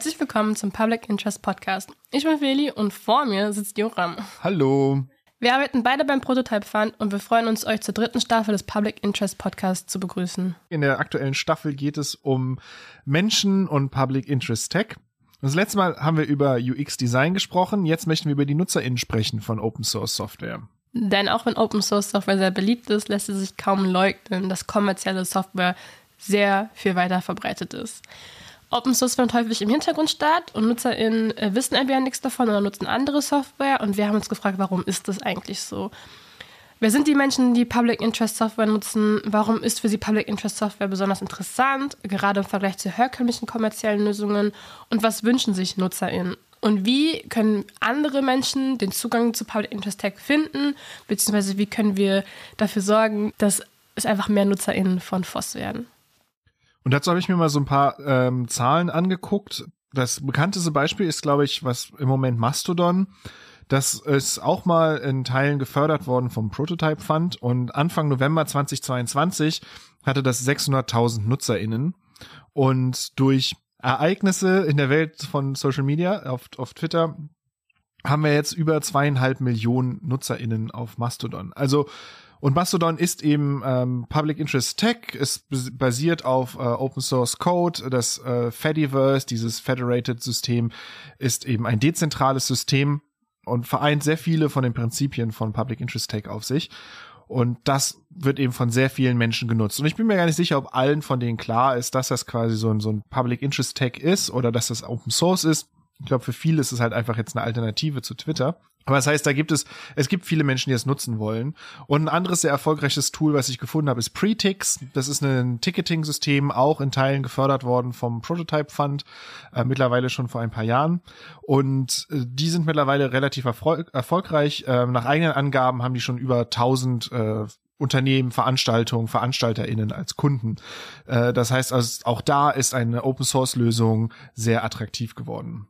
Herzlich willkommen zum Public Interest Podcast. Ich bin Feli und vor mir sitzt Joram. Hallo. Wir arbeiten beide beim Prototype Fund und wir freuen uns, euch zur dritten Staffel des Public Interest Podcasts zu begrüßen. In der aktuellen Staffel geht es um Menschen und Public Interest Tech. Das letzte Mal haben wir über UX Design gesprochen. Jetzt möchten wir über die NutzerInnen sprechen von Open Source Software. Denn auch wenn Open Source Software sehr beliebt ist, lässt es sich kaum leugnen, dass kommerzielle Software sehr viel weiter verbreitet ist. Open Source findet häufig im Hintergrund statt und NutzerInnen äh, wissen entweder nichts davon oder nutzen andere Software und wir haben uns gefragt, warum ist das eigentlich so? Wer sind die Menschen, die Public Interest Software nutzen? Warum ist für sie Public Interest Software besonders interessant, gerade im Vergleich zu herkömmlichen kommerziellen Lösungen? Und was wünschen sich NutzerInnen? Und wie können andere Menschen den Zugang zu Public Interest Tech finden? Beziehungsweise wie können wir dafür sorgen, dass es einfach mehr NutzerInnen von FOSS werden? Und dazu habe ich mir mal so ein paar ähm, Zahlen angeguckt. Das bekannteste Beispiel ist, glaube ich, was im Moment Mastodon. Das ist auch mal in Teilen gefördert worden vom Prototype Fund und Anfang November 2022 hatte das 600.000 NutzerInnen und durch Ereignisse in der Welt von Social Media auf, auf Twitter haben wir jetzt über zweieinhalb Millionen NutzerInnen auf Mastodon. Also und Mastodon ist eben ähm, Public Interest Tech, ist basiert auf äh, Open Source Code. Das äh, Fediverse, dieses Federated System, ist eben ein dezentrales System und vereint sehr viele von den Prinzipien von Public Interest Tech auf sich. Und das wird eben von sehr vielen Menschen genutzt. Und ich bin mir gar nicht sicher, ob allen von denen klar ist, dass das quasi so ein, so ein Public Interest Tech ist oder dass das Open Source ist. Ich glaube, für viele ist es halt einfach jetzt eine Alternative zu Twitter. Aber das heißt, da gibt es, es gibt viele Menschen, die es nutzen wollen. Und ein anderes sehr erfolgreiches Tool, was ich gefunden habe, ist Pretix. Das ist ein Ticketing-System, auch in Teilen gefördert worden vom Prototype Fund, äh, mittlerweile schon vor ein paar Jahren. Und äh, die sind mittlerweile relativ erfolg erfolgreich. Äh, nach eigenen Angaben haben die schon über 1000 äh, Unternehmen, Veranstaltungen, VeranstalterInnen als Kunden. Äh, das heißt also, auch da ist eine Open Source Lösung sehr attraktiv geworden.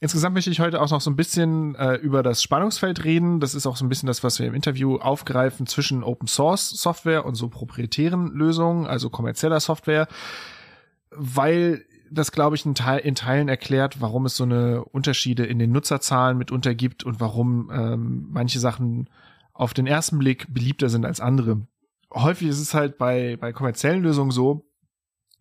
Insgesamt möchte ich heute auch noch so ein bisschen äh, über das Spannungsfeld reden. Das ist auch so ein bisschen das, was wir im Interview aufgreifen zwischen Open Source Software und so proprietären Lösungen, also kommerzieller Software, weil das, glaube ich, in, Teil, in Teilen erklärt, warum es so eine Unterschiede in den Nutzerzahlen mitunter gibt und warum ähm, manche Sachen auf den ersten Blick beliebter sind als andere. Häufig ist es halt bei, bei kommerziellen Lösungen so,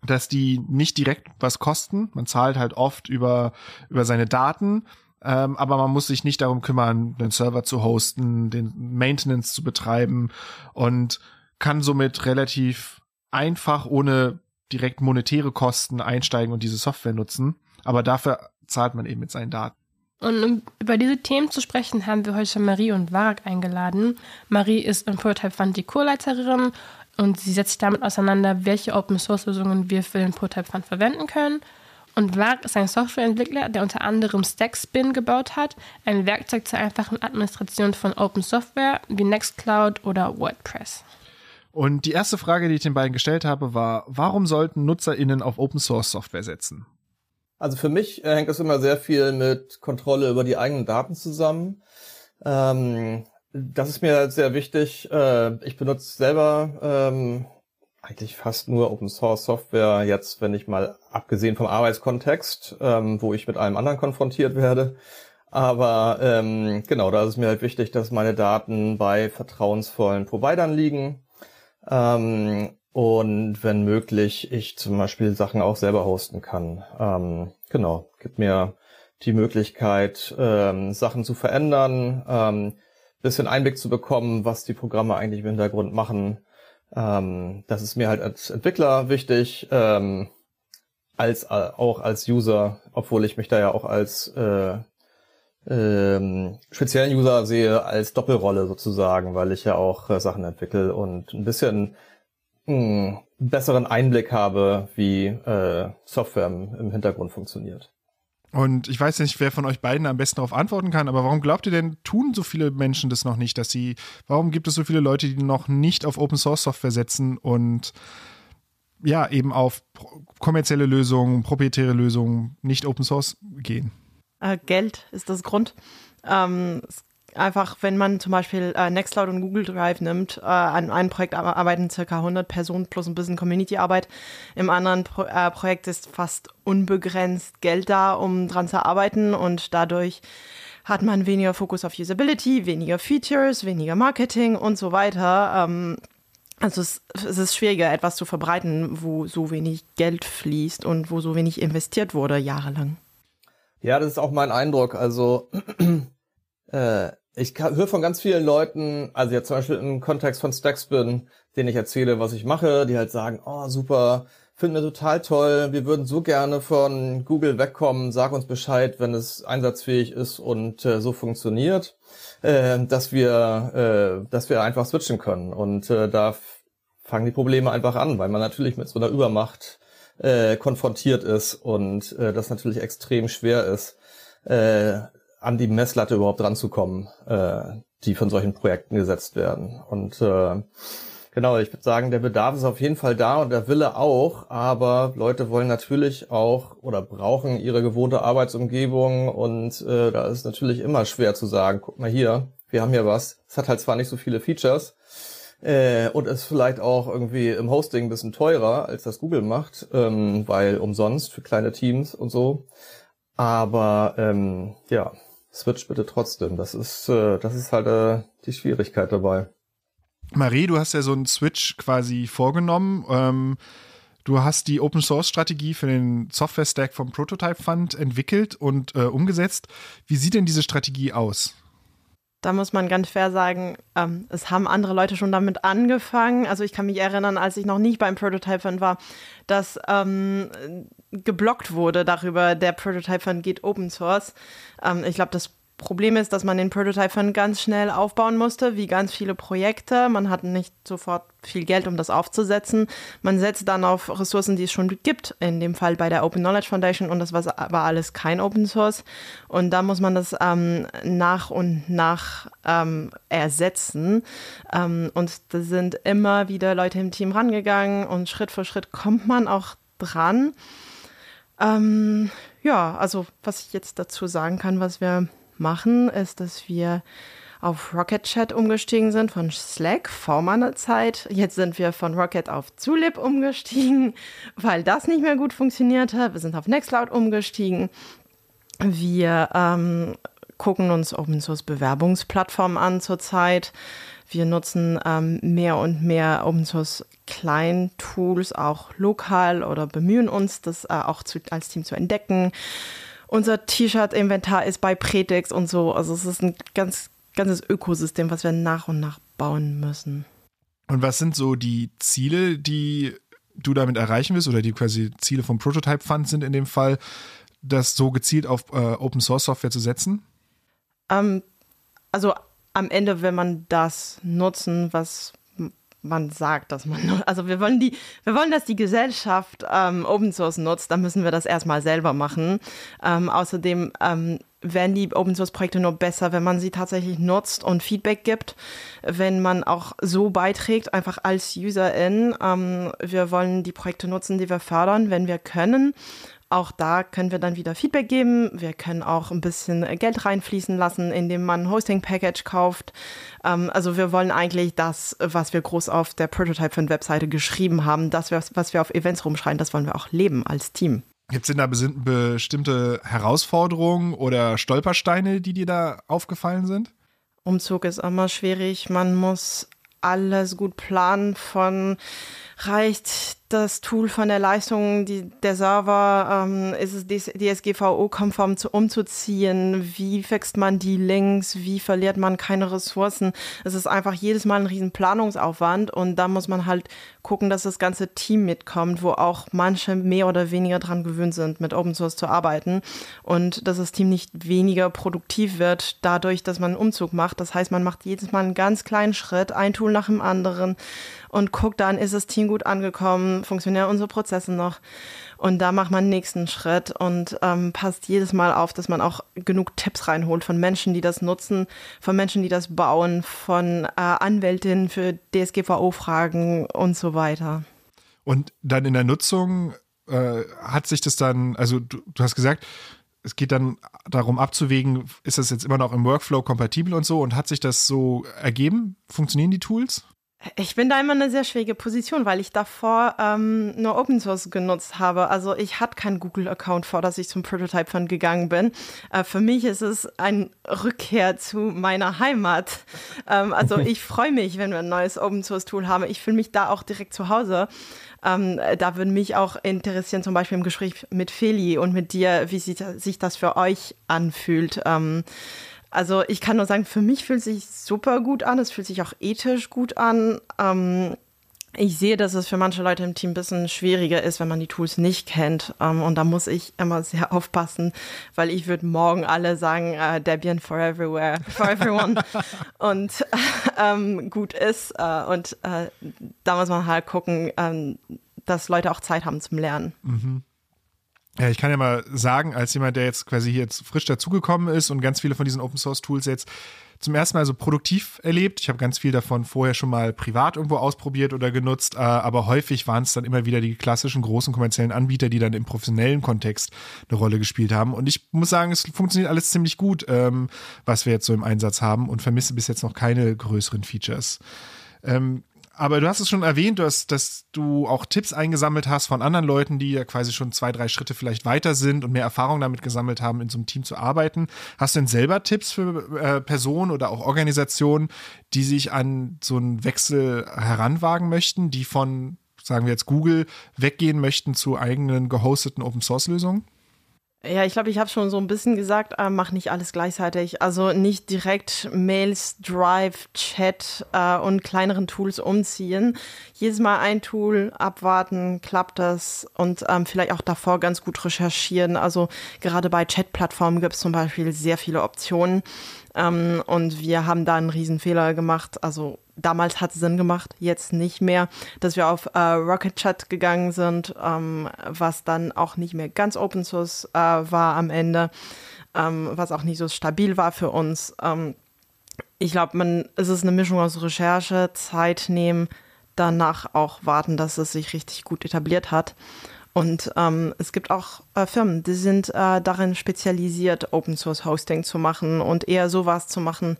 dass die nicht direkt was kosten. Man zahlt halt oft über, über seine Daten. Ähm, aber man muss sich nicht darum kümmern, den Server zu hosten, den Maintenance zu betreiben und kann somit relativ einfach ohne direkt monetäre Kosten einsteigen und diese Software nutzen. Aber dafür zahlt man eben mit seinen Daten. Und um über diese Themen zu sprechen, haben wir heute Marie und Warak eingeladen. Marie ist im Prototype Fund die Co-Leiterin und sie setzt sich damit auseinander, welche Open-Source-Lösungen wir für den Prototype Fund verwenden können. Und VARC ist ein Softwareentwickler, der unter anderem Stackspin gebaut hat, ein Werkzeug zur einfachen Administration von Open Software wie Nextcloud oder WordPress. Und die erste Frage, die ich den beiden gestellt habe, war, warum sollten NutzerInnen auf Open Source Software setzen? Also für mich äh, hängt das immer sehr viel mit Kontrolle über die eigenen Daten zusammen. Ähm, das ist mir sehr wichtig. Äh, ich benutze selber ähm, eigentlich fast nur Open Source Software jetzt, wenn ich mal abgesehen vom Arbeitskontext, ähm, wo ich mit allem anderen konfrontiert werde. Aber ähm, genau, da ist es mir halt wichtig, dass meine Daten bei vertrauensvollen Providern liegen. Ähm, und wenn möglich, ich zum Beispiel Sachen auch selber hosten kann. Ähm, genau, gibt mir die Möglichkeit, ähm, Sachen zu verändern, ähm, bisschen Einblick zu bekommen, was die Programme eigentlich im Hintergrund machen. Ähm, das ist mir halt als Entwickler wichtig, ähm, als äh, auch als User, obwohl ich mich da ja auch als äh, ähm, speziellen User sehe, als Doppelrolle sozusagen, weil ich ja auch äh, Sachen entwickle und ein bisschen mh, hm, besseren Einblick habe, wie äh, Software im, im Hintergrund funktioniert. Und ich weiß nicht, wer von euch beiden am besten darauf antworten kann, aber warum glaubt ihr denn, tun so viele Menschen das noch nicht, dass sie, warum gibt es so viele Leute, die noch nicht auf Open Source Software setzen und ja, eben auf kommerzielle Lösungen, proprietäre Lösungen, nicht Open Source gehen? Äh, Geld ist das Grund. Ähm, einfach, wenn man zum Beispiel äh, Nextcloud und Google Drive nimmt, äh, an einem Projekt arbeiten circa 100 Personen plus ein bisschen Community-Arbeit. Im anderen Pro äh, Projekt ist fast unbegrenzt Geld da, um dran zu arbeiten und dadurch hat man weniger Fokus auf Usability, weniger Features, weniger Marketing und so weiter. Ähm, also es, es, ist schwieriger, etwas zu verbreiten, wo so wenig Geld fließt und wo so wenig investiert wurde jahrelang. Ja, das ist auch mein Eindruck. Also äh, ich höre von ganz vielen Leuten, also jetzt zum Beispiel im Kontext von Stackspin, denen ich erzähle, was ich mache, die halt sagen, oh super, finden wir total toll, wir würden so gerne von Google wegkommen, sag uns Bescheid, wenn es einsatzfähig ist und äh, so funktioniert, äh, dass wir, äh, dass wir einfach switchen können. Und äh, da fangen die Probleme einfach an, weil man natürlich mit so einer Übermacht äh, konfrontiert ist und äh, das natürlich extrem schwer ist, äh, an die Messlatte überhaupt ranzukommen, äh, die von solchen Projekten gesetzt werden. Und äh, genau, ich würde sagen, der Bedarf ist auf jeden Fall da und der Wille auch, aber Leute wollen natürlich auch oder brauchen ihre gewohnte Arbeitsumgebung und äh, da ist natürlich immer schwer zu sagen, guck mal hier, wir haben hier was. Es hat halt zwar nicht so viele Features, äh, und ist vielleicht auch irgendwie im Hosting ein bisschen teurer, als das Google macht, ähm, weil umsonst für kleine Teams und so. Aber ähm, ja, switch bitte trotzdem. Das ist, äh, das ist halt äh, die Schwierigkeit dabei. Marie, du hast ja so einen Switch quasi vorgenommen. Ähm, du hast die Open Source Strategie für den Software Stack vom Prototype Fund entwickelt und äh, umgesetzt. Wie sieht denn diese Strategie aus? Da muss man ganz fair sagen, ähm, es haben andere Leute schon damit angefangen. Also ich kann mich erinnern, als ich noch nicht beim Prototype Fund war, dass ähm, geblockt wurde darüber, der Prototype Fund geht Open Source. Ähm, ich glaube, das Problem ist, dass man den Prototype Fund ganz schnell aufbauen musste, wie ganz viele Projekte. Man hat nicht sofort viel Geld, um das aufzusetzen. Man setzt dann auf Ressourcen, die es schon gibt, in dem Fall bei der Open Knowledge Foundation und das war, alles kein Open Source. Und da muss man das ähm, nach und nach ähm, ersetzen. Ähm, und da sind immer wieder Leute im Team rangegangen und Schritt für Schritt kommt man auch dran. Ähm, ja, also was ich jetzt dazu sagen kann, was wir machen, ist, dass wir auf Rocket Chat umgestiegen sind von Slack vor meiner Zeit. Jetzt sind wir von Rocket auf Zulip umgestiegen, weil das nicht mehr gut funktioniert hat. Wir sind auf Nextcloud umgestiegen. Wir ähm, gucken uns Open Source Bewerbungsplattformen an zurzeit. Wir nutzen ähm, mehr und mehr Open Source Kleintools auch lokal oder bemühen uns, das äh, auch zu, als Team zu entdecken unser T-Shirt-Inventar ist bei Pretex und so. Also es ist ein ganz, ganzes Ökosystem, was wir nach und nach bauen müssen. Und was sind so die Ziele, die du damit erreichen willst oder die quasi Ziele vom Prototype Fund sind in dem Fall, das so gezielt auf äh, Open Source Software zu setzen? Ähm, also am Ende, wenn man das nutzen, was man sagt, dass man, also wir wollen die, wir wollen, dass die Gesellschaft ähm, Open Source nutzt, dann müssen wir das erstmal selber machen. Ähm, außerdem ähm, werden die Open Source Projekte nur besser, wenn man sie tatsächlich nutzt und Feedback gibt, wenn man auch so beiträgt, einfach als Userin. Ähm, wir wollen die Projekte nutzen, die wir fördern, wenn wir können. Auch da können wir dann wieder Feedback geben. Wir können auch ein bisschen Geld reinfließen lassen, indem man ein Hosting-Package kauft. Ähm, also wir wollen eigentlich das, was wir groß auf der Prototype von Webseite geschrieben haben, das, was wir auf Events rumschreien, das wollen wir auch leben als Team. Gibt es denn da bestimmte Herausforderungen oder Stolpersteine, die dir da aufgefallen sind? Umzug ist immer schwierig. Man muss alles gut planen von reicht das Tool von der Leistung, die, der Server, ähm, ist es DSGVO-konform zu, umzuziehen? Wie fixt man die Links? Wie verliert man keine Ressourcen? Es ist einfach jedes Mal ein riesen Planungsaufwand und da muss man halt gucken, dass das ganze Team mitkommt, wo auch manche mehr oder weniger dran gewöhnt sind, mit Open Source zu arbeiten und dass das Team nicht weniger produktiv wird dadurch, dass man einen Umzug macht. Das heißt, man macht jedes Mal einen ganz kleinen Schritt, ein Tool nach dem anderen und guckt dann, ist das Team gut angekommen, funktionieren unsere Prozesse noch. Und da macht man den nächsten Schritt und ähm, passt jedes Mal auf, dass man auch genug Tipps reinholt von Menschen, die das nutzen, von Menschen, die das bauen, von äh, Anwältinnen für DSGVO-Fragen und so weiter. Und dann in der Nutzung äh, hat sich das dann, also du, du hast gesagt, es geht dann darum abzuwägen, ist das jetzt immer noch im Workflow kompatibel und so und hat sich das so ergeben? Funktionieren die Tools? Ich bin da immer eine sehr schwierige Position, weil ich davor ähm, nur Open Source genutzt habe. Also ich hatte keinen Google-Account vor, dass ich zum Prototype Fund gegangen bin. Äh, für mich ist es ein Rückkehr zu meiner Heimat. Ähm, also ich freue mich, wenn wir ein neues Open Source Tool haben. Ich fühle mich da auch direkt zu Hause. Ähm, da würde mich auch interessieren, zum Beispiel im Gespräch mit Feli und mit dir, wie sich das für euch anfühlt. Ähm, also ich kann nur sagen, für mich fühlt es sich super gut an. Es fühlt sich auch ethisch gut an. Ähm, ich sehe, dass es für manche Leute im Team ein bisschen schwieriger ist, wenn man die Tools nicht kennt. Ähm, und da muss ich immer sehr aufpassen, weil ich würde morgen alle sagen, äh, Debian for everywhere, for everyone. und ähm, gut ist. Äh, und äh, da muss man halt gucken, ähm, dass Leute auch Zeit haben zum Lernen. Mhm. Ja, ich kann ja mal sagen, als jemand, der jetzt quasi hier jetzt frisch dazugekommen ist und ganz viele von diesen Open Source Tools jetzt zum ersten Mal so produktiv erlebt. Ich habe ganz viel davon vorher schon mal privat irgendwo ausprobiert oder genutzt, äh, aber häufig waren es dann immer wieder die klassischen großen kommerziellen Anbieter, die dann im professionellen Kontext eine Rolle gespielt haben. Und ich muss sagen, es funktioniert alles ziemlich gut, ähm, was wir jetzt so im Einsatz haben und vermisse bis jetzt noch keine größeren Features. Ähm, aber du hast es schon erwähnt, dass, dass du auch Tipps eingesammelt hast von anderen Leuten, die ja quasi schon zwei, drei Schritte vielleicht weiter sind und mehr Erfahrung damit gesammelt haben, in so einem Team zu arbeiten. Hast du denn selber Tipps für äh, Personen oder auch Organisationen, die sich an so einen Wechsel heranwagen möchten, die von, sagen wir jetzt Google, weggehen möchten zu eigenen gehosteten Open-Source-Lösungen? Ja, ich glaube, ich habe schon so ein bisschen gesagt, äh, mach nicht alles gleichzeitig. Also nicht direkt Mails, Drive, Chat äh, und kleineren Tools umziehen. Jedes Mal ein Tool abwarten, klappt das und ähm, vielleicht auch davor ganz gut recherchieren. Also gerade bei Chat-Plattformen gibt es zum Beispiel sehr viele Optionen. Ähm, und wir haben da einen Fehler gemacht. Also damals hat es Sinn gemacht, jetzt nicht mehr, dass wir auf äh, Rocket Chat gegangen sind, ähm, was dann auch nicht mehr ganz Open Source äh, war am Ende, ähm, was auch nicht so stabil war für uns. Ähm, ich glaube, man, es ist eine Mischung aus Recherche, Zeit nehmen, danach auch warten, dass es sich richtig gut etabliert hat. Und ähm, es gibt auch äh, Firmen, die sind äh, darin spezialisiert, Open Source Hosting zu machen und eher sowas zu machen,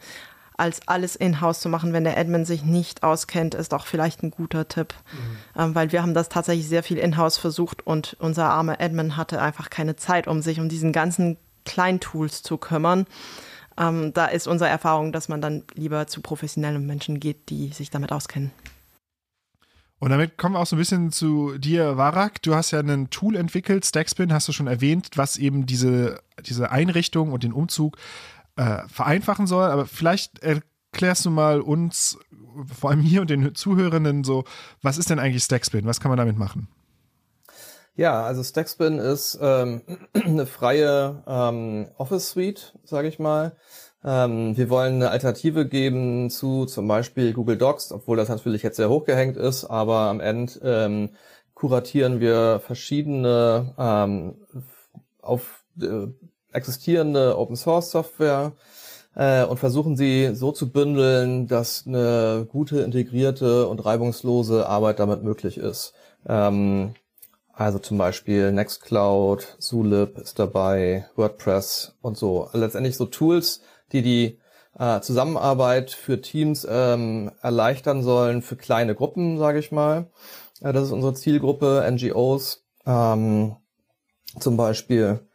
als alles in-house zu machen, wenn der Admin sich nicht auskennt, ist auch vielleicht ein guter Tipp. Mhm. Ähm, weil wir haben das tatsächlich sehr viel in-house versucht und unser armer Admin hatte einfach keine Zeit, um sich um diesen ganzen Kleintools zu kümmern. Ähm, da ist unsere Erfahrung, dass man dann lieber zu professionellen Menschen geht, die sich damit auskennen. Und damit kommen wir auch so ein bisschen zu dir, Warak. Du hast ja ein Tool entwickelt, Stackspin, hast du schon erwähnt, was eben diese, diese Einrichtung und den Umzug äh, vereinfachen soll. Aber vielleicht erklärst du mal uns, vor allem hier und den Zuhörenden, so, was ist denn eigentlich Stackspin? Was kann man damit machen? Ja, also Stackspin ist ähm, eine freie ähm, Office Suite, sage ich mal. Ähm, wir wollen eine Alternative geben zu zum Beispiel Google Docs, obwohl das natürlich jetzt sehr hochgehängt ist, aber am Ende ähm, kuratieren wir verschiedene ähm, auf äh, existierende Open Source Software äh, und versuchen sie so zu bündeln, dass eine gute, integrierte und reibungslose Arbeit damit möglich ist. Ähm, also zum Beispiel Nextcloud, Zulip ist dabei, WordPress und so. Letztendlich so Tools, die die äh, Zusammenarbeit für Teams ähm, erleichtern sollen, für kleine Gruppen, sage ich mal. Äh, das ist unsere Zielgruppe, NGOs ähm, zum Beispiel.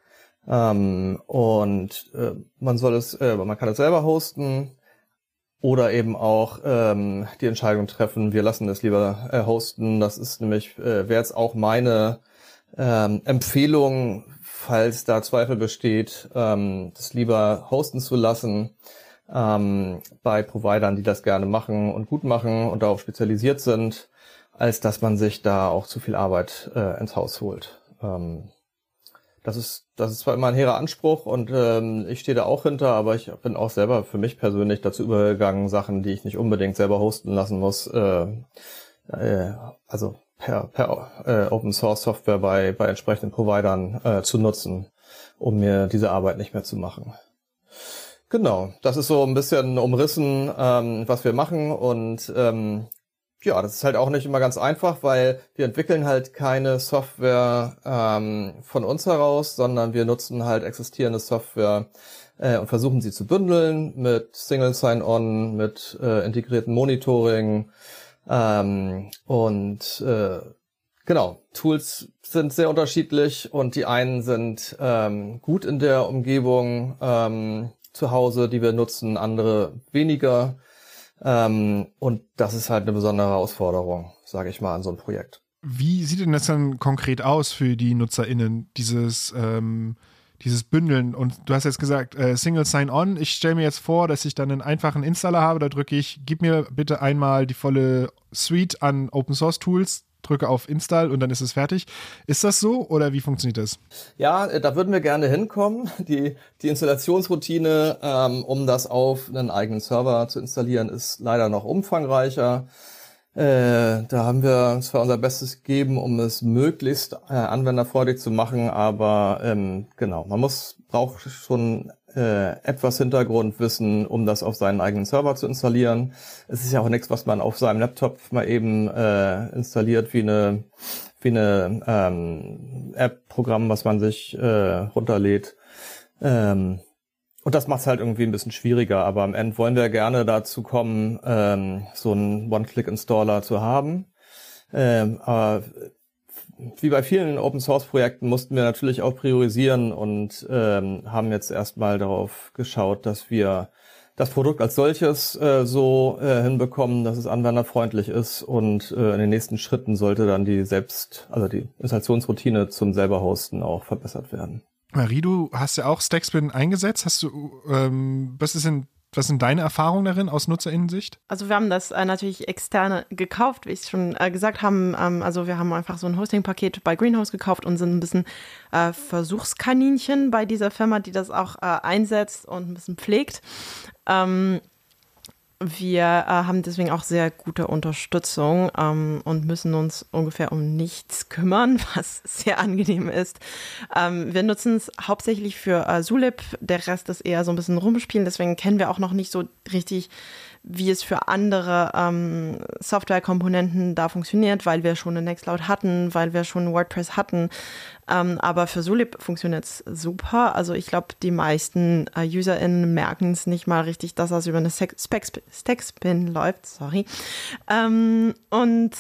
Ähm, und äh, man soll es, äh, man kann es selber hosten oder eben auch ähm, die Entscheidung treffen, wir lassen es lieber äh, hosten. Das ist nämlich, äh, wäre jetzt auch meine ähm, Empfehlung falls da Zweifel besteht, ähm, das lieber hosten zu lassen ähm, bei Providern, die das gerne machen und gut machen und darauf spezialisiert sind, als dass man sich da auch zu viel Arbeit äh, ins Haus holt. Ähm, das ist das ist zwar immer ein hehrer Anspruch und ähm, ich stehe da auch hinter, aber ich bin auch selber für mich persönlich dazu übergegangen, Sachen, die ich nicht unbedingt selber hosten lassen muss, äh, äh, also per, per äh, Open Source Software bei, bei entsprechenden Providern äh, zu nutzen, um mir diese Arbeit nicht mehr zu machen. Genau, das ist so ein bisschen umrissen, ähm, was wir machen und ähm, ja, das ist halt auch nicht immer ganz einfach, weil wir entwickeln halt keine Software ähm, von uns heraus, sondern wir nutzen halt existierende Software äh, und versuchen sie zu bündeln mit Single Sign-On, mit äh, integrierten Monitoring ähm, und äh, genau, Tools sind sehr unterschiedlich und die einen sind ähm, gut in der Umgebung ähm, zu Hause, die wir nutzen, andere weniger. Ähm, und das ist halt eine besondere Herausforderung, sage ich mal, an so einem Projekt. Wie sieht denn das dann konkret aus für die NutzerInnen, dieses, ähm, dieses Bündeln? Und du hast jetzt gesagt, äh, Single Sign-On. Ich stelle mir jetzt vor, dass ich dann einen einfachen Installer habe, da drücke ich, gib mir bitte einmal die volle Suite an Open Source Tools, drücke auf Install und dann ist es fertig. Ist das so oder wie funktioniert das? Ja, äh, da würden wir gerne hinkommen. Die, die Installationsroutine, ähm, um das auf einen eigenen Server zu installieren, ist leider noch umfangreicher. Äh, da haben wir zwar unser Bestes gegeben, um es möglichst äh, anwenderfreudig zu machen, aber ähm, genau, man muss braucht schon äh, etwas Hintergrundwissen, um das auf seinen eigenen Server zu installieren. Es ist ja auch nichts, was man auf seinem Laptop mal eben äh, installiert, wie eine wie eine ähm, App-Programm, was man sich äh, runterlädt. Ähm, und das macht es halt irgendwie ein bisschen schwieriger, aber am Ende wollen wir gerne dazu kommen, ähm, so einen One-Click-Installer zu haben. Ähm, aber wie bei vielen Open Source Projekten mussten wir natürlich auch priorisieren und ähm, haben jetzt erstmal darauf geschaut, dass wir das Produkt als solches äh, so äh, hinbekommen, dass es anwenderfreundlich ist und äh, in den nächsten Schritten sollte dann die selbst, also die Installationsroutine zum selber hosten auch verbessert werden. Marie, du hast ja auch Stackspin eingesetzt. Hast du, ähm, was ist denn was sind deine Erfahrungen darin aus Nutzerinnensicht? Also wir haben das äh, natürlich externe gekauft, wie ich schon äh, gesagt habe. Ähm, also wir haben einfach so ein Hosting-Paket bei Greenhouse gekauft und sind ein bisschen äh, Versuchskaninchen bei dieser Firma, die das auch äh, einsetzt und ein bisschen pflegt. Ähm, wir äh, haben deswegen auch sehr gute Unterstützung ähm, und müssen uns ungefähr um nichts kümmern, was sehr angenehm ist. Ähm, wir nutzen es hauptsächlich für äh, Zulip, der Rest ist eher so ein bisschen rumspielen, deswegen kennen wir auch noch nicht so richtig wie es für andere ähm, Softwarekomponenten da funktioniert, weil wir schon eine Nextcloud hatten, weil wir schon WordPress hatten. Ähm, aber für Solib funktioniert es super. Also ich glaube, die meisten äh, UserInnen merken es nicht mal richtig, dass das über eine Stackspin läuft. Sorry. Ähm, und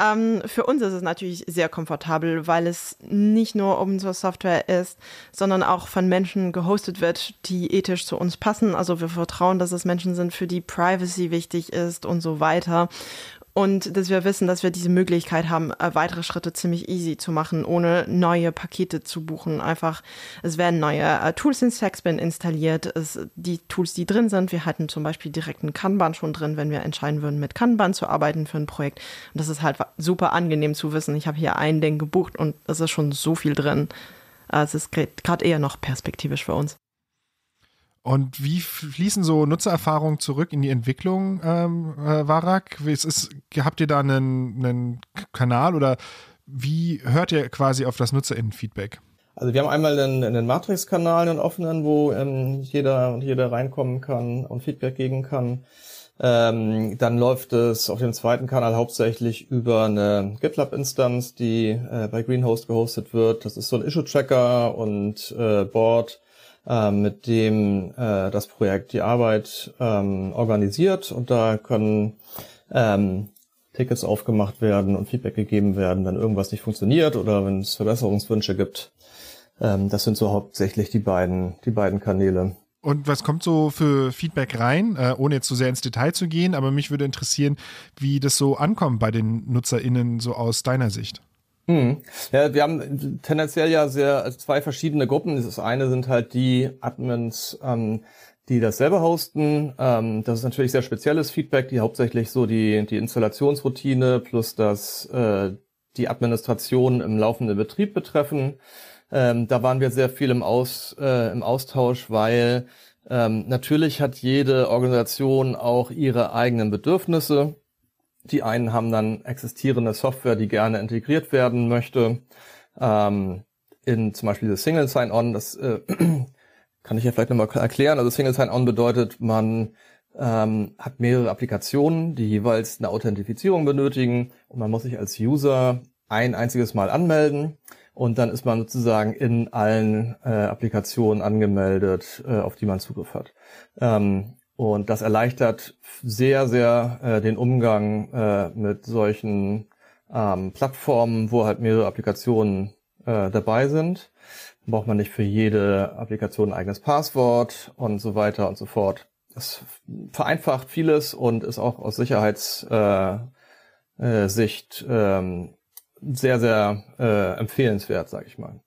ähm, für uns ist es natürlich sehr komfortabel, weil es nicht nur Open Source Software ist, sondern auch von Menschen gehostet wird, die ethisch zu uns passen. Also wir vertrauen, dass es Menschen sind, für die Privacy wichtig ist und so weiter und dass wir wissen, dass wir diese Möglichkeit haben, äh, weitere Schritte ziemlich easy zu machen, ohne neue Pakete zu buchen. Einfach, es werden neue äh, Tools in Stackspin installiert, es, die Tools, die drin sind. Wir hatten zum Beispiel direkt einen Kanban schon drin, wenn wir entscheiden würden, mit Kanban zu arbeiten für ein Projekt. Und das ist halt super angenehm zu wissen. Ich habe hier ein Ding gebucht und es ist schon so viel drin. Äh, es ist gerade eher noch perspektivisch für uns. Und wie fließen so Nutzererfahrungen zurück in die Entwicklung, ähm, äh, Warak? Ist, ist, habt ihr da einen, einen Kanal oder wie hört ihr quasi auf das NutzerInnen-Feedback? Also wir haben einmal einen, einen Matrix-Kanal, einen offenen, wo ähm, jeder und jeder reinkommen kann und Feedback geben kann. Ähm, dann läuft es auf dem zweiten Kanal hauptsächlich über eine GitLab-Instanz, die äh, bei Greenhost gehostet wird. Das ist so ein Issue-Tracker und äh, Board mit dem äh, das Projekt die Arbeit ähm, organisiert und da können ähm, Tickets aufgemacht werden und Feedback gegeben werden, wenn irgendwas nicht funktioniert oder wenn es Verbesserungswünsche gibt. Ähm, das sind so hauptsächlich die beiden, die beiden Kanäle. Und was kommt so für Feedback rein, äh, ohne jetzt so sehr ins Detail zu gehen, aber mich würde interessieren, wie das so ankommt bei den NutzerInnen so aus deiner Sicht. Hm. Ja, wir haben tendenziell ja sehr also zwei verschiedene Gruppen. Das eine sind halt die Admins, ähm, die das selber hosten. Ähm, das ist natürlich sehr spezielles Feedback, die hauptsächlich so die, die Installationsroutine plus das, äh, die Administration im laufenden Betrieb betreffen. Ähm, da waren wir sehr viel im, Aus, äh, im Austausch, weil ähm, natürlich hat jede Organisation auch ihre eigenen Bedürfnisse. Die einen haben dann existierende Software, die gerne integriert werden möchte. Ähm, in zum Beispiel das Single Sign-On, das äh, kann ich ja vielleicht nochmal erklären. Also Single Sign-On bedeutet, man ähm, hat mehrere Applikationen, die jeweils eine Authentifizierung benötigen und man muss sich als User ein einziges Mal anmelden und dann ist man sozusagen in allen äh, Applikationen angemeldet, äh, auf die man Zugriff hat. Ähm, und das erleichtert sehr, sehr äh, den Umgang äh, mit solchen ähm, Plattformen, wo halt mehrere Applikationen äh, dabei sind. Dann braucht man nicht für jede Applikation ein eigenes Passwort und so weiter und so fort. Das vereinfacht vieles und ist auch aus Sicherheitssicht äh, äh, Sicht, ähm, sehr, sehr äh, empfehlenswert, sage ich mal.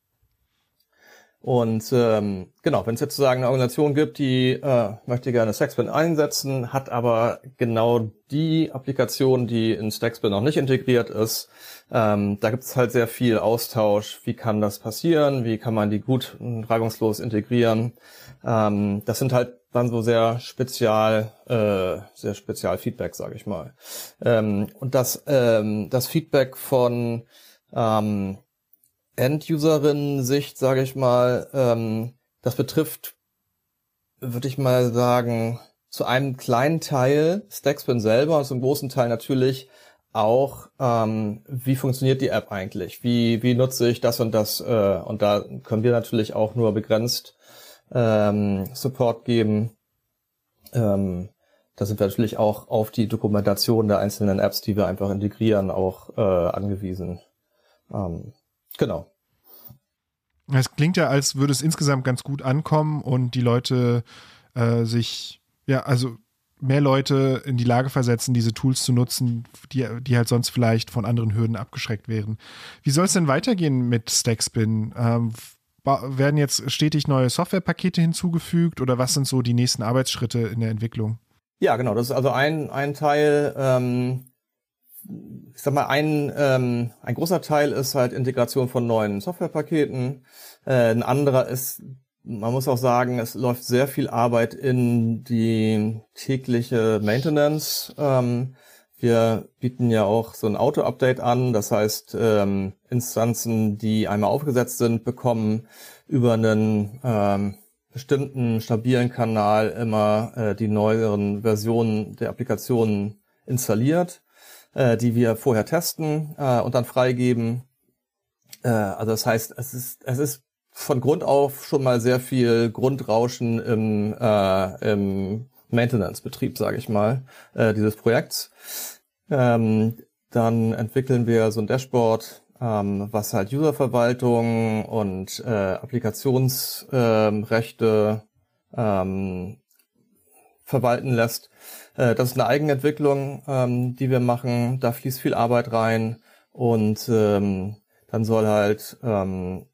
Und ähm, genau, wenn es jetzt sozusagen eine Organisation gibt, die äh, möchte gerne Stackspin einsetzen, hat aber genau die Applikation, die in Stackspin noch nicht integriert ist, ähm, da gibt es halt sehr viel Austausch. Wie kann das passieren? Wie kann man die gut reibungslos integrieren? Ähm, das sind halt dann so sehr spezial, äh, sehr spezial Feedback, sage ich mal. Ähm, und das, ähm, das Feedback von ähm, End-Userinnen-Sicht, sage ich mal, ähm, das betrifft, würde ich mal sagen, zu einem kleinen Teil Stackspin selber und zum großen Teil natürlich auch, ähm, wie funktioniert die App eigentlich? Wie, wie nutze ich das und das? Äh, und da können wir natürlich auch nur begrenzt ähm, Support geben. Ähm, da sind wir natürlich auch auf die Dokumentation der einzelnen Apps, die wir einfach integrieren, auch äh, angewiesen. Ähm, Genau. Es klingt ja, als würde es insgesamt ganz gut ankommen und die Leute äh, sich, ja, also mehr Leute in die Lage versetzen, diese Tools zu nutzen, die, die halt sonst vielleicht von anderen Hürden abgeschreckt wären. Wie soll es denn weitergehen mit Stackspin? Ähm, werden jetzt stetig neue Softwarepakete hinzugefügt oder was sind so die nächsten Arbeitsschritte in der Entwicklung? Ja, genau. Das ist also ein, ein Teil. Ähm, ich sag mal, ein, ähm, ein großer Teil ist halt Integration von neuen Softwarepaketen. Äh, ein anderer ist, man muss auch sagen, es läuft sehr viel Arbeit in die tägliche Maintenance. Ähm, wir bieten ja auch so ein Auto-Update an. Das heißt, ähm, Instanzen, die einmal aufgesetzt sind, bekommen über einen ähm, bestimmten stabilen Kanal immer äh, die neueren Versionen der Applikationen installiert äh, die wir vorher testen äh, und dann freigeben. Äh, also das heißt, es ist, es ist von Grund auf schon mal sehr viel Grundrauschen im, äh, im Maintenance-Betrieb, sage ich mal, äh, dieses Projekts. Ähm, dann entwickeln wir so ein Dashboard, ähm, was halt Userverwaltung und äh, Applikationsrechte ähm, verwalten lässt. Äh, das ist eine Eigenentwicklung, ähm, die wir machen. Da fließt viel Arbeit rein und ähm, dann soll halt ähm,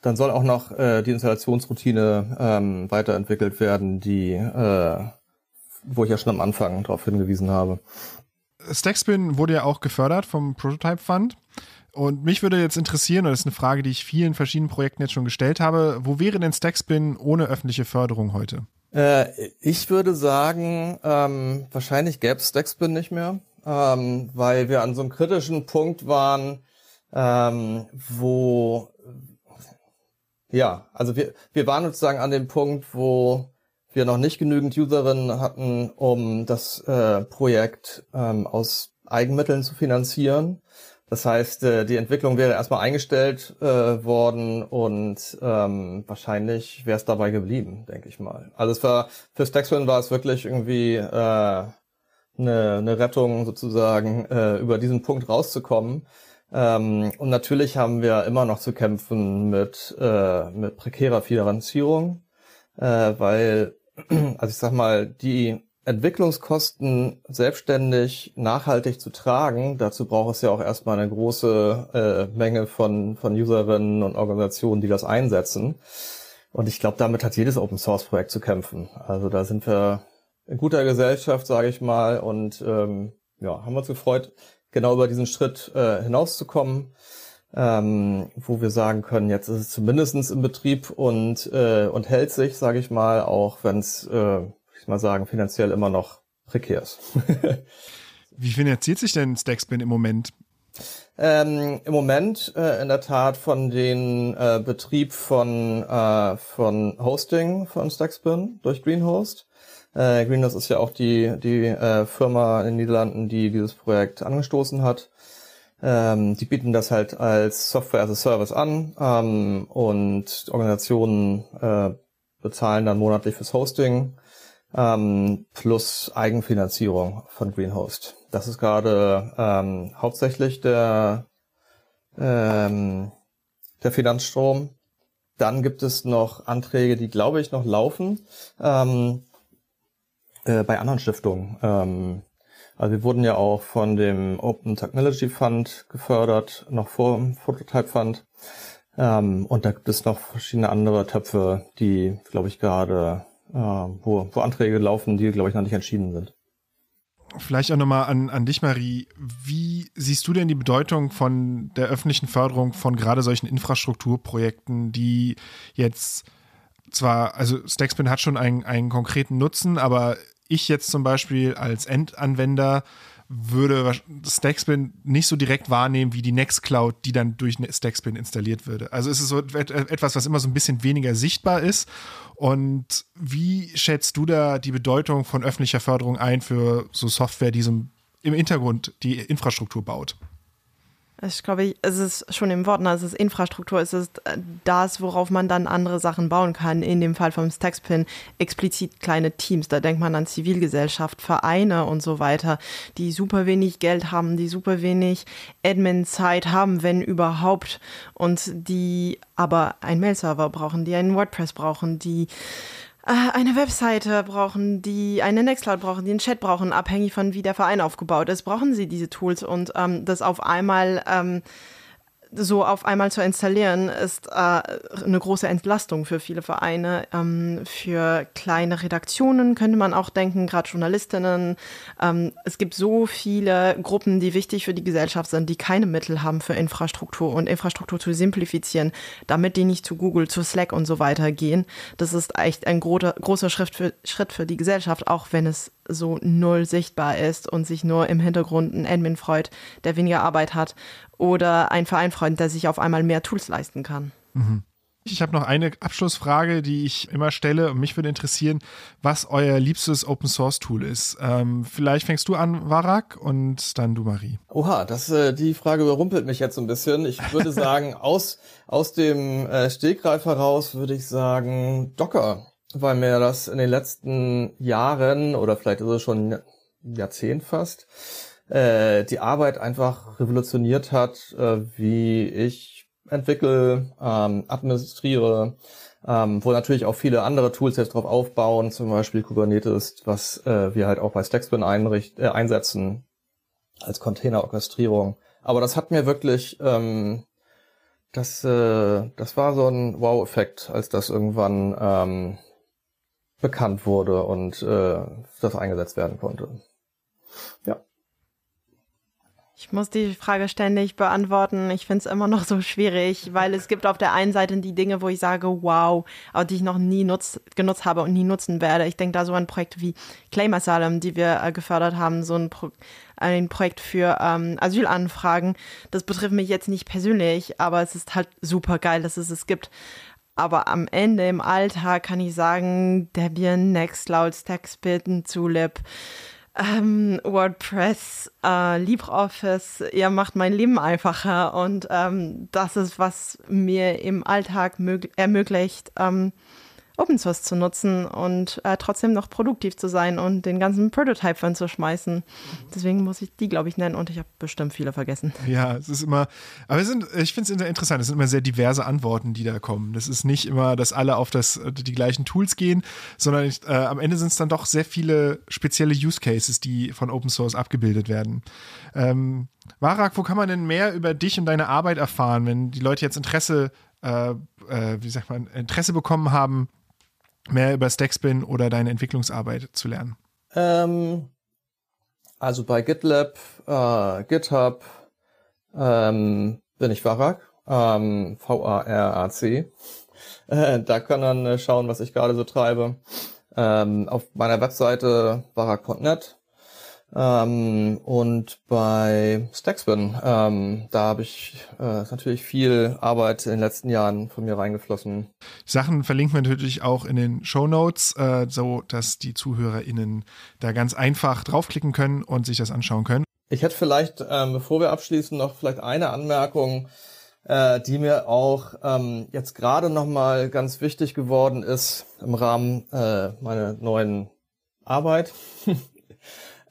dann soll auch noch äh, die Installationsroutine ähm, weiterentwickelt werden, die äh, wo ich ja schon am Anfang darauf hingewiesen habe. Stackspin wurde ja auch gefördert vom Prototype Fund. Und mich würde jetzt interessieren, und das ist eine Frage, die ich vielen verschiedenen Projekten jetzt schon gestellt habe, wo wäre denn Stackspin ohne öffentliche Förderung heute? Äh, ich würde sagen, ähm, wahrscheinlich gäbe es Stackspin nicht mehr, ähm, weil wir an so einem kritischen Punkt waren, ähm, wo ja, also wir, wir waren sozusagen an dem Punkt, wo wir noch nicht genügend Userinnen hatten, um das äh, Projekt ähm, aus Eigenmitteln zu finanzieren. Das heißt, äh, die Entwicklung wäre erstmal eingestellt äh, worden und ähm, wahrscheinlich wäre es dabei geblieben, denke ich mal. Also es war für Stackspin war es wirklich irgendwie äh, eine, eine Rettung sozusagen, äh, über diesen Punkt rauszukommen. Ähm, und natürlich haben wir immer noch zu kämpfen mit, äh, mit prekärer Finanzierung, äh, weil, also ich sag mal, die Entwicklungskosten selbstständig nachhaltig zu tragen, dazu braucht es ja auch erstmal eine große äh, Menge von, von Userinnen und Organisationen, die das einsetzen. Und ich glaube, damit hat jedes Open Source Projekt zu kämpfen. Also da sind wir in guter Gesellschaft, sage ich mal, und ähm, ja, haben uns gefreut, genau über diesen Schritt äh, hinauszukommen, ähm, wo wir sagen können, jetzt ist es zumindestens im Betrieb und, äh, und hält sich, sage ich mal, auch wenn es äh, ich mal sagen, finanziell immer noch prekär ist. Wie finanziert sich denn Stackspin im Moment? Ähm, Im Moment äh, in der Tat von den äh, Betrieb von, äh, von Hosting von Stackspin durch Greenhost. Äh, Greenhouse ist ja auch die, die äh, Firma in den Niederlanden, die dieses Projekt angestoßen hat. Ähm, die bieten das halt als Software as a Service an ähm, und Organisationen äh, bezahlen dann monatlich fürs Hosting ähm, plus Eigenfinanzierung von Greenhost. Das ist gerade ähm, hauptsächlich der, ähm, der Finanzstrom. Dann gibt es noch Anträge, die, glaube ich, noch laufen ähm, äh, bei anderen Stiftungen. Ähm, also wir wurden ja auch von dem Open Technology Fund gefördert, noch vor dem Prototype Fund. Ähm, und da gibt es noch verschiedene andere Töpfe, die, glaube ich, gerade, wo, wo Anträge laufen, die, glaube ich, noch nicht entschieden sind. Vielleicht auch nochmal an, an dich, Marie. Wie siehst du denn die Bedeutung von der öffentlichen Förderung von gerade solchen Infrastrukturprojekten, die jetzt zwar, also Stackspin hat schon einen, einen konkreten Nutzen, aber ich jetzt zum Beispiel als Endanwender würde Stackspin nicht so direkt wahrnehmen wie die Nextcloud, die dann durch Stackspin installiert würde. Also es ist so etwas, was immer so ein bisschen weniger sichtbar ist. Und wie schätzt du da die Bedeutung von öffentlicher Förderung ein für so Software, die so im Hintergrund die Infrastruktur baut? Ich glaube, es ist schon im Wort, ne? es ist Infrastruktur, es ist äh, das, worauf man dann andere Sachen bauen kann. In dem Fall vom Stackspin explizit kleine Teams. Da denkt man an Zivilgesellschaft, Vereine und so weiter, die super wenig Geld haben, die super wenig Admin-Zeit haben, wenn überhaupt, und die aber einen Mail-Server brauchen, die einen WordPress brauchen, die eine Webseite brauchen, die eine Nextcloud brauchen, die einen Chat brauchen, abhängig von wie der Verein aufgebaut ist, brauchen sie diese Tools und ähm, das auf einmal ähm, so auf einmal zu installieren, ist äh, eine große Entlastung für viele Vereine. Ähm, für kleine Redaktionen könnte man auch denken, gerade Journalistinnen. Ähm, es gibt so viele Gruppen, die wichtig für die Gesellschaft sind, die keine Mittel haben für Infrastruktur und Infrastruktur zu simplifizieren, damit die nicht zu Google, zu Slack und so weiter gehen. Das ist echt ein großer, großer Schritt für, Schritt für die Gesellschaft, auch wenn es so null sichtbar ist und sich nur im Hintergrund ein Admin freut, der weniger Arbeit hat oder ein Verein freut, der sich auf einmal mehr Tools leisten kann. Mhm. Ich habe noch eine Abschlussfrage, die ich immer stelle und mich würde interessieren, was euer liebstes Open Source Tool ist. Ähm, vielleicht fängst du an, Warak, und dann du, Marie. Oha, das, äh, die Frage überrumpelt mich jetzt so ein bisschen. Ich würde sagen, aus, aus dem äh, Stegreif heraus würde ich sagen Docker weil mir das in den letzten Jahren oder vielleicht ist es schon ein Jahrzehnt fast, äh, die Arbeit einfach revolutioniert hat, äh, wie ich entwickle, ähm, administriere, ähm, wo natürlich auch viele andere Tools jetzt drauf aufbauen, zum Beispiel Kubernetes, was äh, wir halt auch bei Stackspin einricht, äh, einsetzen als Containerorchestrierung. Aber das hat mir wirklich, ähm, das, äh, das war so ein Wow-Effekt, als das irgendwann ähm, bekannt wurde und äh, das eingesetzt werden konnte. Ja. Ich muss die Frage ständig beantworten. Ich finde es immer noch so schwierig, weil es gibt auf der einen Seite die Dinge, wo ich sage, wow, aber die ich noch nie nutz, genutzt habe und nie nutzen werde. Ich denke da so an Projekte wie Claim Asylum, die wir äh, gefördert haben, so ein, Pro ein Projekt für ähm, Asylanfragen. Das betrifft mich jetzt nicht persönlich, aber es ist halt super geil, dass es es gibt. Aber am Ende im Alltag kann ich sagen, Debian, Nextcloud, Stackspin, Zulip, ähm, WordPress, äh, LibreOffice, ihr macht mein Leben einfacher. Und ähm, das ist, was mir im Alltag ermöglicht, ähm, Open Source zu nutzen und äh, trotzdem noch produktiv zu sein und den ganzen Prototype zu schmeißen. Deswegen muss ich die, glaube ich, nennen und ich habe bestimmt viele vergessen. Ja, es ist immer, aber es sind, ich finde es interessant, es sind immer sehr diverse Antworten, die da kommen. Das ist nicht immer, dass alle auf das, die gleichen Tools gehen, sondern ich, äh, am Ende sind es dann doch sehr viele spezielle Use Cases, die von Open Source abgebildet werden. Ähm, Warak, wo kann man denn mehr über dich und deine Arbeit erfahren, wenn die Leute jetzt Interesse, äh, äh, wie sagt man, Interesse bekommen haben, mehr über Stackspin oder deine Entwicklungsarbeit zu lernen? Ähm, also bei GitLab, äh, GitHub ähm, bin ich Varak, ähm, V-A-R-A-C. Äh, da kann man äh, schauen, was ich gerade so treibe. Ähm, auf meiner Webseite varak.net Ähm, und bei Stackspin, ähm, da habe ich äh, natürlich viel Arbeit in den letzten Jahren von mir reingeflossen. Sachen verlinken wir natürlich auch in den Show Notes, äh, so dass die ZuhörerInnen da ganz einfach draufklicken können und sich das anschauen können. Ich hätte vielleicht, ähm, bevor wir abschließen, noch vielleicht eine Anmerkung, äh, die mir auch ähm, jetzt gerade nochmal ganz wichtig geworden ist im Rahmen äh, meiner neuen Arbeit.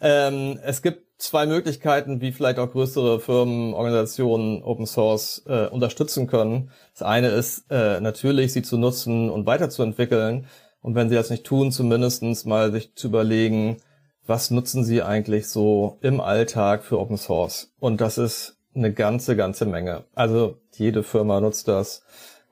ähm, es gibt zwei Möglichkeiten, wie vielleicht auch größere Firmen, Organisationen Open Source äh, unterstützen können. Das eine ist äh, natürlich, sie zu nutzen und weiterzuentwickeln. Und wenn sie das nicht tun, zumindestens mal sich zu überlegen, was nutzen sie eigentlich so im Alltag für Open Source? Und das ist eine ganze, ganze Menge. Also jede Firma nutzt das.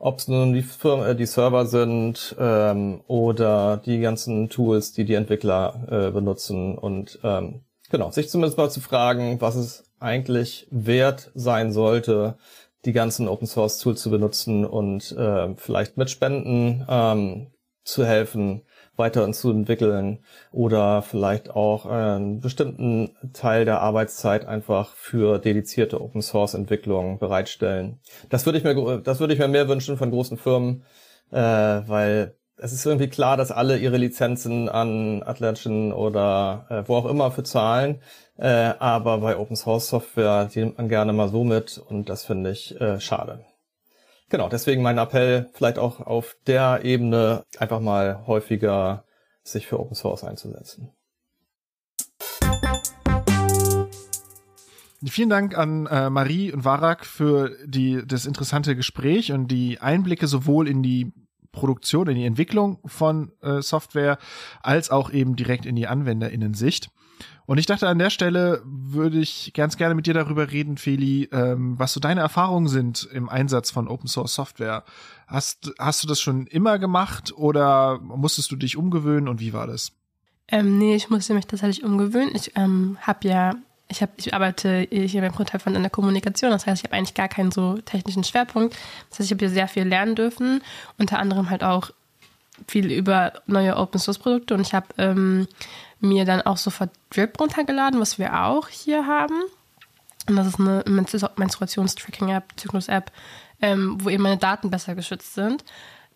Ob es nun die, Firma, äh, die Server sind ähm, oder die ganzen Tools, die die Entwickler äh, benutzen. Und ähm, genau, sich zumindest mal zu fragen, was es eigentlich wert sein sollte, die ganzen Open Source Tools zu benutzen und äh, vielleicht mit Spenden ähm, zu helfen, weiter zu entwickeln oder vielleicht auch einen bestimmten Teil der Arbeitszeit einfach für dedizierte Open Source Entwicklung bereitstellen. Das würde ich mir, das würde ich mir mehr wünschen von großen Firmen, äh, weil es ist irgendwie klar, dass alle ihre Lizenzen an Atlassian oder äh, wo auch immer für zahlen, äh, aber bei Open Source Software die nimmt man gerne mal so mit und das finde ich äh, schade. Genau, deswegen mein Appell, vielleicht auch auf der Ebene einfach mal häufiger sich für Open Source einzusetzen. Vielen Dank an äh, Marie und Warak für die, das interessante Gespräch und die Einblicke sowohl in die Produktion, in die Entwicklung von äh, Software, als auch eben direkt in die AnwenderInnen-Sicht. Und ich dachte, an der Stelle würde ich ganz gerne mit dir darüber reden, Feli, ähm, was so deine Erfahrungen sind im Einsatz von Open Source Software. Hast, hast du das schon immer gemacht oder musstest du dich umgewöhnen und wie war das? Ähm, nee, ich musste mich tatsächlich umgewöhnen. Ich ähm, habe ja, ich, hab, ich arbeite hier beim Prototype von in der Kommunikation, das heißt, ich habe eigentlich gar keinen so technischen Schwerpunkt. Das heißt, ich habe hier sehr viel lernen dürfen, unter anderem halt auch viel über neue Open Source Produkte und ich habe ähm, mir dann auch sofort Drip runtergeladen, was wir auch hier haben. Und das ist eine Menstruationstracking-App, Zyklus-App, ähm, wo eben meine Daten besser geschützt sind.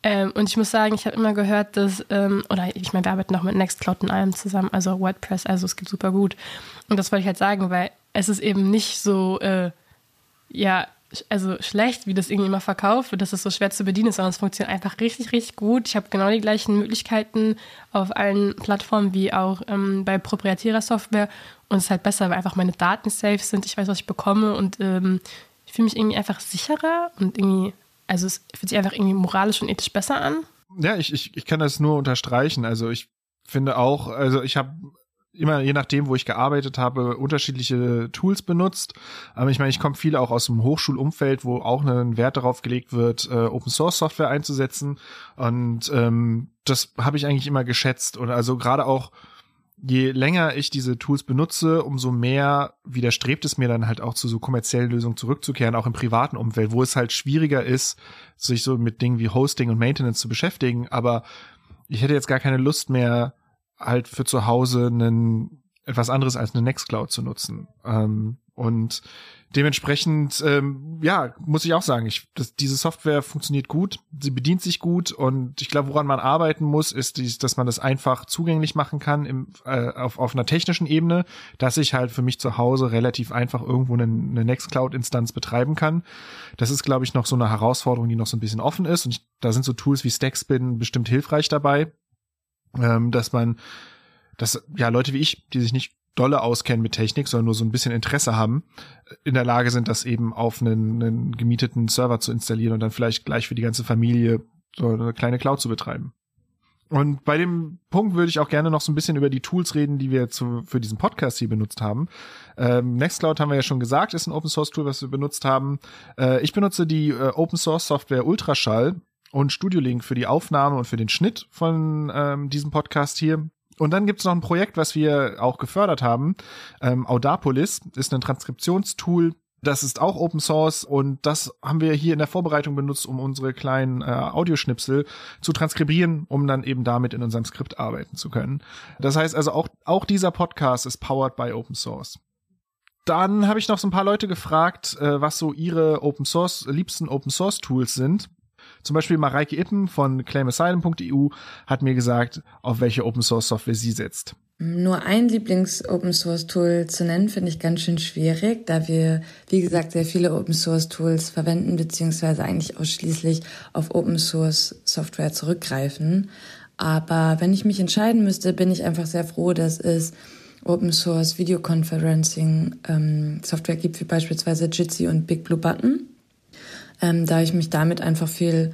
Ähm, und ich muss sagen, ich habe immer gehört, dass, ähm, oder ich meine, wir arbeiten auch mit Nextcloud und allem zusammen, also WordPress, also es geht super gut. Und das wollte ich halt sagen, weil es ist eben nicht so, äh, ja, also schlecht, wie das irgendwie immer verkauft wird, dass es so schwer zu bedienen ist, sondern es funktioniert einfach richtig, richtig gut. Ich habe genau die gleichen Möglichkeiten auf allen Plattformen wie auch ähm, bei proprietärer Software und es ist halt besser, weil einfach meine Daten safe sind, ich weiß, was ich bekomme und ähm, ich fühle mich irgendwie einfach sicherer und irgendwie, also es fühlt sich einfach irgendwie moralisch und ethisch besser an. Ja, ich, ich, ich kann das nur unterstreichen. Also ich finde auch, also ich habe immer je nachdem, wo ich gearbeitet habe, unterschiedliche Tools benutzt. Aber ich meine, ich komme viel auch aus dem Hochschulumfeld, wo auch ein Wert darauf gelegt wird, äh, Open Source Software einzusetzen. Und ähm, das habe ich eigentlich immer geschätzt. Und also gerade auch je länger ich diese Tools benutze, umso mehr widerstrebt es mir dann halt auch zu so kommerziellen Lösungen zurückzukehren, auch im privaten Umfeld, wo es halt schwieriger ist, sich so mit Dingen wie Hosting und Maintenance zu beschäftigen. Aber ich hätte jetzt gar keine Lust mehr, halt für zu Hause einen etwas anderes als eine Nextcloud zu nutzen. Ähm, und dementsprechend, ähm, ja, muss ich auch sagen, ich, das, diese Software funktioniert gut, sie bedient sich gut und ich glaube, woran man arbeiten muss, ist, dies, dass man das einfach zugänglich machen kann im, äh, auf, auf einer technischen Ebene, dass ich halt für mich zu Hause relativ einfach irgendwo eine, eine Nextcloud-Instanz betreiben kann. Das ist, glaube ich, noch so eine Herausforderung, die noch so ein bisschen offen ist und ich, da sind so Tools wie Stackspin bestimmt hilfreich dabei, ähm, dass man, dass ja Leute wie ich, die sich nicht dolle auskennen mit Technik, sondern nur so ein bisschen Interesse haben, in der Lage sind, das eben auf einen, einen gemieteten Server zu installieren und dann vielleicht gleich für die ganze Familie so eine kleine Cloud zu betreiben. Und bei dem Punkt würde ich auch gerne noch so ein bisschen über die Tools reden, die wir zu, für diesen Podcast hier benutzt haben. Ähm, Nextcloud haben wir ja schon gesagt, ist ein Open Source Tool, was wir benutzt haben. Äh, ich benutze die äh, Open Source Software Ultraschall und Studio Link für die Aufnahme und für den Schnitt von ähm, diesem Podcast hier. Und dann gibt es noch ein Projekt, was wir auch gefördert haben. Ähm, Audapolis ist ein Transkriptionstool Das ist auch Open Source und das haben wir hier in der Vorbereitung benutzt, um unsere kleinen äh, Audioschnipsel zu transkribieren, um dann eben damit in unserem Skript arbeiten zu können. Das heißt also auch, auch dieser Podcast ist powered by Open Source. Dann habe ich noch so ein paar Leute gefragt, äh, was so ihre Open Source, liebsten Open Source Tools sind. Zum Beispiel Mareike Ippen von claimasylum.eu hat mir gesagt, auf welche Open Source Software sie setzt. Nur ein Lieblings-Open-Source-Tool zu nennen, finde ich ganz schön schwierig, da wir, wie gesagt, sehr viele Open-Source-Tools verwenden, beziehungsweise eigentlich ausschließlich auf Open-Source-Software zurückgreifen. Aber wenn ich mich entscheiden müsste, bin ich einfach sehr froh, dass es Open-Source Videoconferencing ähm, Software gibt, wie beispielsweise Jitsi und Big Blue Button, ähm, da ich mich damit einfach viel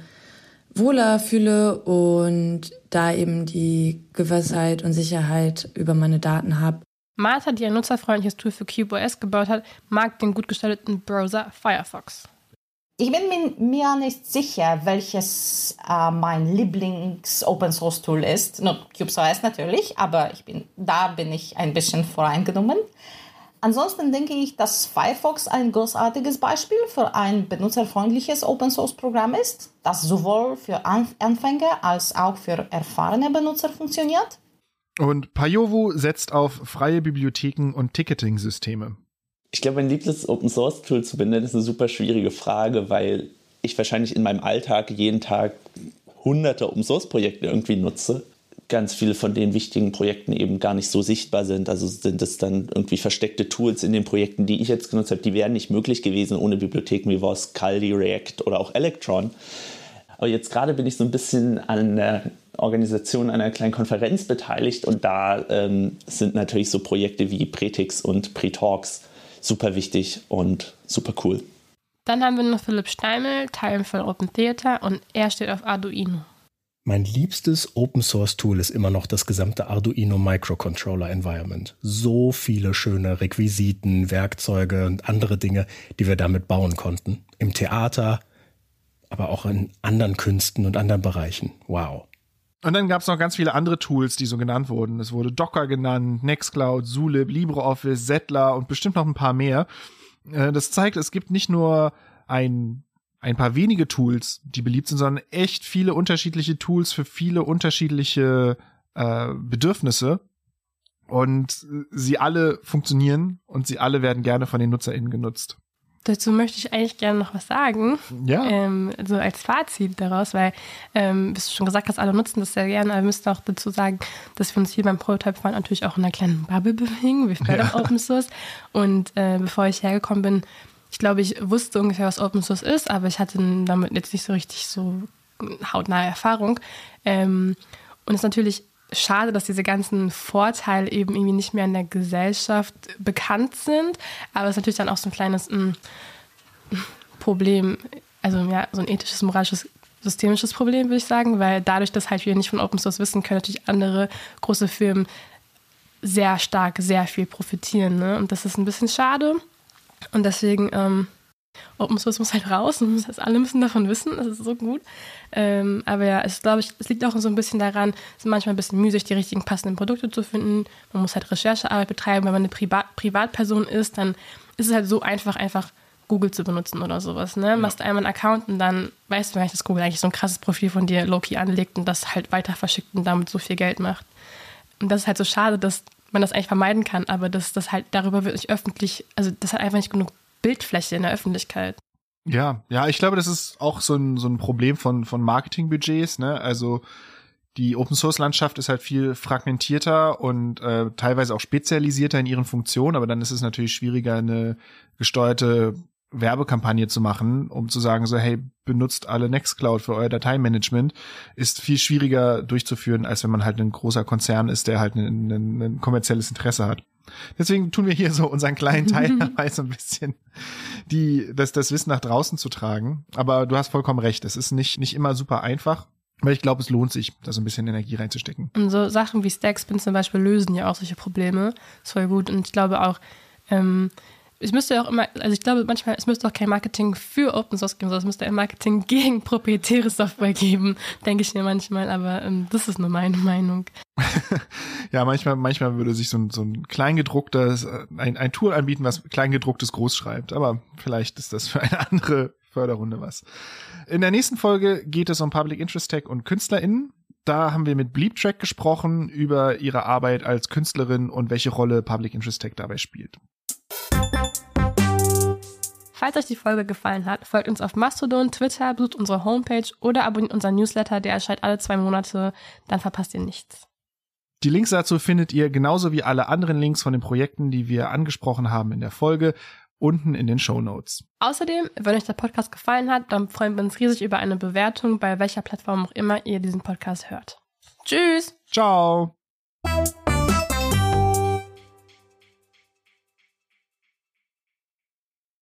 wohler fühle und da eben die Gewissheit und Sicherheit über meine Daten habe. Martha, die ein nutzerfreundliches Tool für CubeOS gebaut hat, mag den gut gestalteten Browser Firefox. Ich bin mir nicht sicher, welches äh, mein Lieblings-Open-Source-Tool ist. No, CubeOS natürlich, aber ich bin, da bin ich ein bisschen voreingenommen. Ansonsten denke ich, dass Firefox ein großartiges Beispiel für ein benutzerfreundliches Open-Source-Programm ist, das sowohl für Anfänger als auch für erfahrene Benutzer funktioniert. Und Payovu setzt auf freie Bibliotheken und Ticketing-Systeme. Ich glaube, mein liebstes Open-Source-Tool zu benennen ist eine super schwierige Frage, weil ich wahrscheinlich in meinem Alltag jeden Tag hunderte Open-Source-Projekte irgendwie nutze ganz viele von den wichtigen Projekten eben gar nicht so sichtbar sind. Also sind es dann irgendwie versteckte Tools in den Projekten, die ich jetzt genutzt habe, die wären nicht möglich gewesen ohne Bibliotheken wie VOS, Caldi, React oder auch Electron. Aber jetzt gerade bin ich so ein bisschen an der Organisation einer kleinen Konferenz beteiligt und da ähm, sind natürlich so Projekte wie Pretix und Pretalks super wichtig und super cool. Dann haben wir noch Philipp Steimel, Teil von Open Theater und er steht auf Arduino. Mein liebstes Open Source Tool ist immer noch das gesamte Arduino Microcontroller Environment. So viele schöne Requisiten, Werkzeuge und andere Dinge, die wir damit bauen konnten. Im Theater, aber auch in anderen Künsten und anderen Bereichen. Wow. Und dann gab es noch ganz viele andere Tools, die so genannt wurden. Es wurde Docker genannt, Nextcloud, Zulip, LibreOffice, Settler und bestimmt noch ein paar mehr. Äh, das zeigt, es gibt nicht nur ein ein paar wenige Tools, die beliebt sind, sondern echt viele unterschiedliche Tools für viele unterschiedliche äh, Bedürfnisse. Und sie alle funktionieren und sie alle werden gerne von den NutzerInnen genutzt. Dazu möchte ich eigentlich gerne noch was sagen. Ja. Ähm, so als Fazit daraus, weil, ähm, bis du schon gesagt hast, alle nutzen das sehr gerne, aber wir müssen auch dazu sagen, dass wir uns hier beim Prototype-Fahren natürlich auch in einer kleinen Bubble bewegen. Wir fördern ja. Open Source. Und äh, bevor ich hergekommen bin, ich glaube, ich wusste ungefähr, was Open Source ist, aber ich hatte damit jetzt nicht so richtig so hautnahe Erfahrung. Ähm, und es ist natürlich schade, dass diese ganzen Vorteile eben irgendwie nicht mehr in der Gesellschaft bekannt sind. Aber es ist natürlich dann auch so ein kleines mh, mm, Problem, also ja, so ein ethisches, moralisches, systemisches Problem, würde ich sagen, weil dadurch, dass halt wir nicht von Open Source wissen, können natürlich andere große Firmen sehr stark, sehr viel profitieren. Ne? Und das ist ein bisschen schade. Und deswegen, ähm, Open Source muss halt raus und das alle müssen davon wissen, das ist so gut. Ähm, aber ja, es glaube ich, es liegt auch so ein bisschen daran, es ist manchmal ein bisschen mühsig, die richtigen passenden Produkte zu finden. Man muss halt Recherchearbeit betreiben, wenn man eine Privat Privatperson ist, dann ist es halt so einfach, einfach Google zu benutzen oder sowas. Ne? Ja. Machst einmal einen Account und dann weißt du gar nicht, dass Google eigentlich so ein krasses Profil von dir Loki anlegt und das halt weiter verschickt und damit so viel Geld macht. Und das ist halt so schade, dass man das eigentlich vermeiden kann, aber dass das halt darüber wird nicht öffentlich, also das hat einfach nicht genug Bildfläche in der Öffentlichkeit. Ja, ja, ich glaube, das ist auch so ein, so ein Problem von, von Marketingbudgets, ne? Also die Open Source Landschaft ist halt viel fragmentierter und äh, teilweise auch spezialisierter in ihren Funktionen, aber dann ist es natürlich schwieriger, eine gesteuerte Werbekampagne zu machen, um zu sagen, so, hey, benutzt alle Nextcloud für euer Dateimanagement, ist viel schwieriger durchzuführen, als wenn man halt ein großer Konzern ist, der halt ein, ein, ein kommerzielles Interesse hat. Deswegen tun wir hier so unseren kleinen Teil dabei, so ein bisschen die, das, das Wissen nach draußen zu tragen. Aber du hast vollkommen recht, es ist nicht, nicht immer super einfach. Weil ich glaube, es lohnt sich, da so ein bisschen Energie reinzustecken. Und so Sachen wie Stackspin zum Beispiel lösen ja auch solche Probleme. Das ist voll gut. Und ich glaube auch, ähm, es müsste ja auch immer, also ich glaube manchmal, es müsste auch kein Marketing für Open Source geben, sondern es müsste ein Marketing gegen proprietäre Software geben, denke ich mir manchmal, aber ähm, das ist nur meine Meinung. ja, manchmal, manchmal würde sich so ein, so ein kleingedrucktes, äh, ein, ein Tool anbieten, was kleingedrucktes groß schreibt, aber vielleicht ist das für eine andere Förderrunde was. In der nächsten Folge geht es um Public Interest Tech und KünstlerInnen. Da haben wir mit Bleep Track gesprochen über ihre Arbeit als Künstlerin und welche Rolle Public Interest Tech dabei spielt. Falls euch die Folge gefallen hat, folgt uns auf Mastodon, Twitter, besucht unsere Homepage oder abonniert unseren Newsletter, der erscheint alle zwei Monate, dann verpasst ihr nichts. Die Links dazu findet ihr genauso wie alle anderen Links von den Projekten, die wir angesprochen haben in der Folge, unten in den Show Notes. Außerdem, wenn euch der Podcast gefallen hat, dann freuen wir uns riesig über eine Bewertung, bei welcher Plattform auch immer ihr diesen Podcast hört. Tschüss! Ciao!